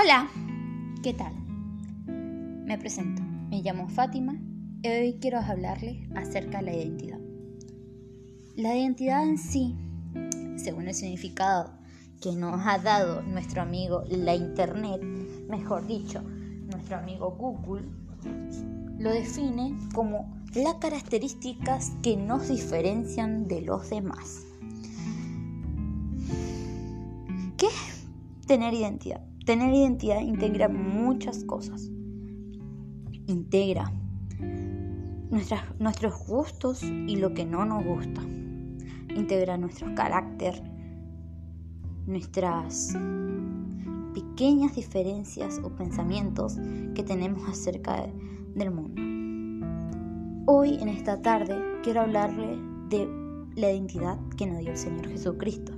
Hola, ¿qué tal? Me presento, me llamo Fátima y hoy quiero hablarles acerca de la identidad. La identidad en sí, según el significado que nos ha dado nuestro amigo la Internet, mejor dicho, nuestro amigo Google, lo define como las características que nos diferencian de los demás. ¿Qué es tener identidad? Tener identidad integra muchas cosas. Integra nuestros gustos y lo que no nos gusta. Integra nuestro carácter, nuestras pequeñas diferencias o pensamientos que tenemos acerca del mundo. Hoy, en esta tarde, quiero hablarle de la identidad que nos dio el Señor Jesucristo,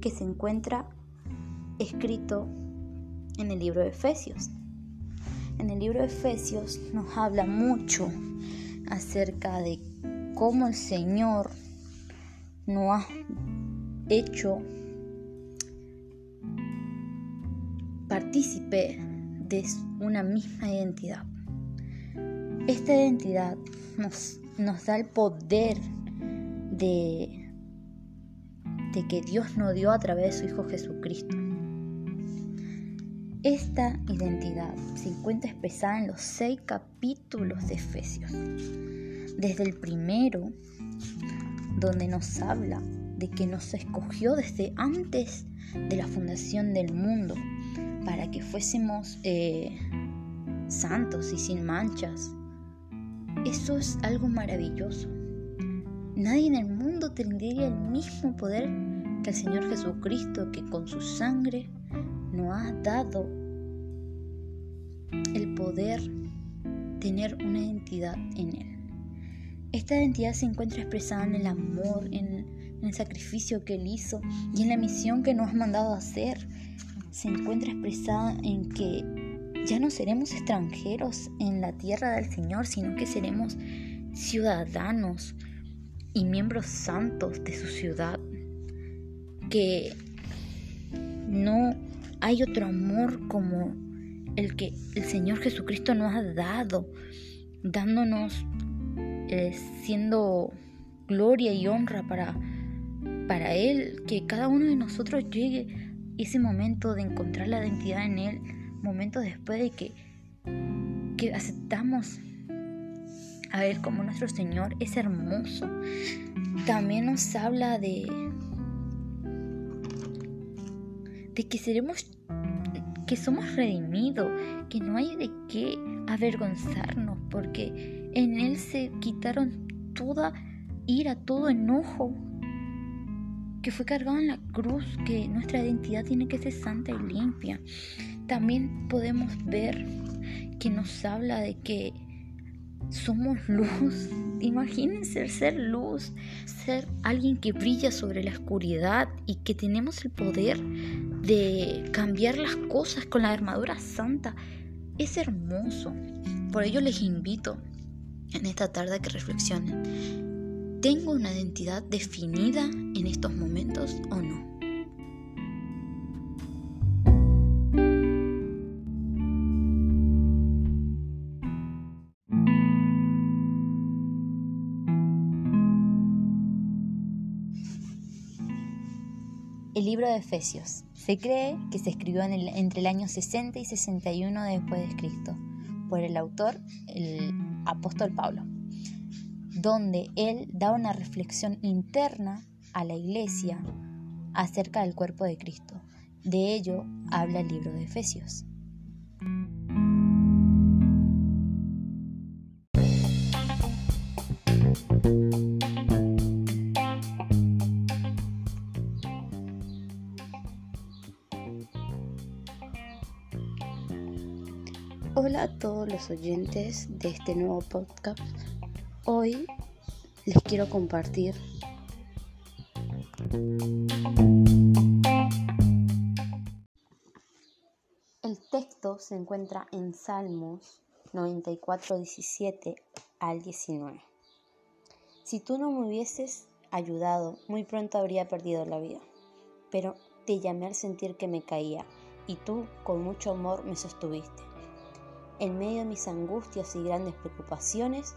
que se encuentra escrito en el libro de Efesios. En el libro de Efesios nos habla mucho acerca de cómo el Señor nos ha hecho partícipe de una misma identidad. Esta identidad nos, nos da el poder de, de que Dios nos dio a través de su Hijo Jesucristo. Esta identidad se encuentra expresada en los seis capítulos de Efesios. Desde el primero, donde nos habla de que nos escogió desde antes de la fundación del mundo para que fuésemos eh, santos y sin manchas. Eso es algo maravilloso. Nadie en el mundo tendría el mismo poder que el Señor Jesucristo que con su sangre nos ha dado el poder tener una identidad en Él. Esta identidad se encuentra expresada en el amor, en, el sacrificio que Él hizo y en la misión que nos ha mandado hacer. Se encuentra expresada en que ya no seremos extranjeros en la tierra del Señor, sino que seremos ciudadanos y miembros santos de su ciudad. Que no hay otro amor como el que el Señor Jesucristo nos ha dado, dándonos, eh, siendo gloria y honra para, para Él, que cada uno de nosotros llegue ese momento de encontrar la identidad en Él, momento después de que, que aceptamos a Él como nuestro Señor, es hermoso. También nos habla de, de que seremos que somos redimidos, que no hay de qué avergonzarnos, porque en Él se quitaron toda ira, todo enojo que fue cargado en la cruz, que nuestra identidad tiene que ser santa y limpia. También podemos ver que nos habla de que somos luz. Imagínense ser luz, ser alguien que brilla sobre la oscuridad y que tenemos el poder de cambiar las cosas con la armadura santa. Es hermoso. Por ello les invito en esta tarde a que reflexionen. ¿Tengo una identidad definida en estos momentos o no? El libro de Efesios. Se cree que se escribió entre el año 60 y 61 después de Cristo por el autor, el apóstol Pablo, donde él da una reflexión interna a la iglesia acerca del cuerpo de Cristo. De ello habla el libro de Efesios. Hola a todos los oyentes de este nuevo podcast. Hoy les quiero compartir el texto se encuentra en Salmos 94, 17 al 19. Si tú no me hubieses ayudado, muy pronto habría perdido la vida, pero te llamé al sentir que me caía y tú con mucho amor me sostuviste. En medio de mis angustias y grandes preocupaciones,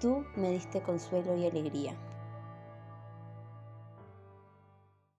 tú me diste consuelo y alegría.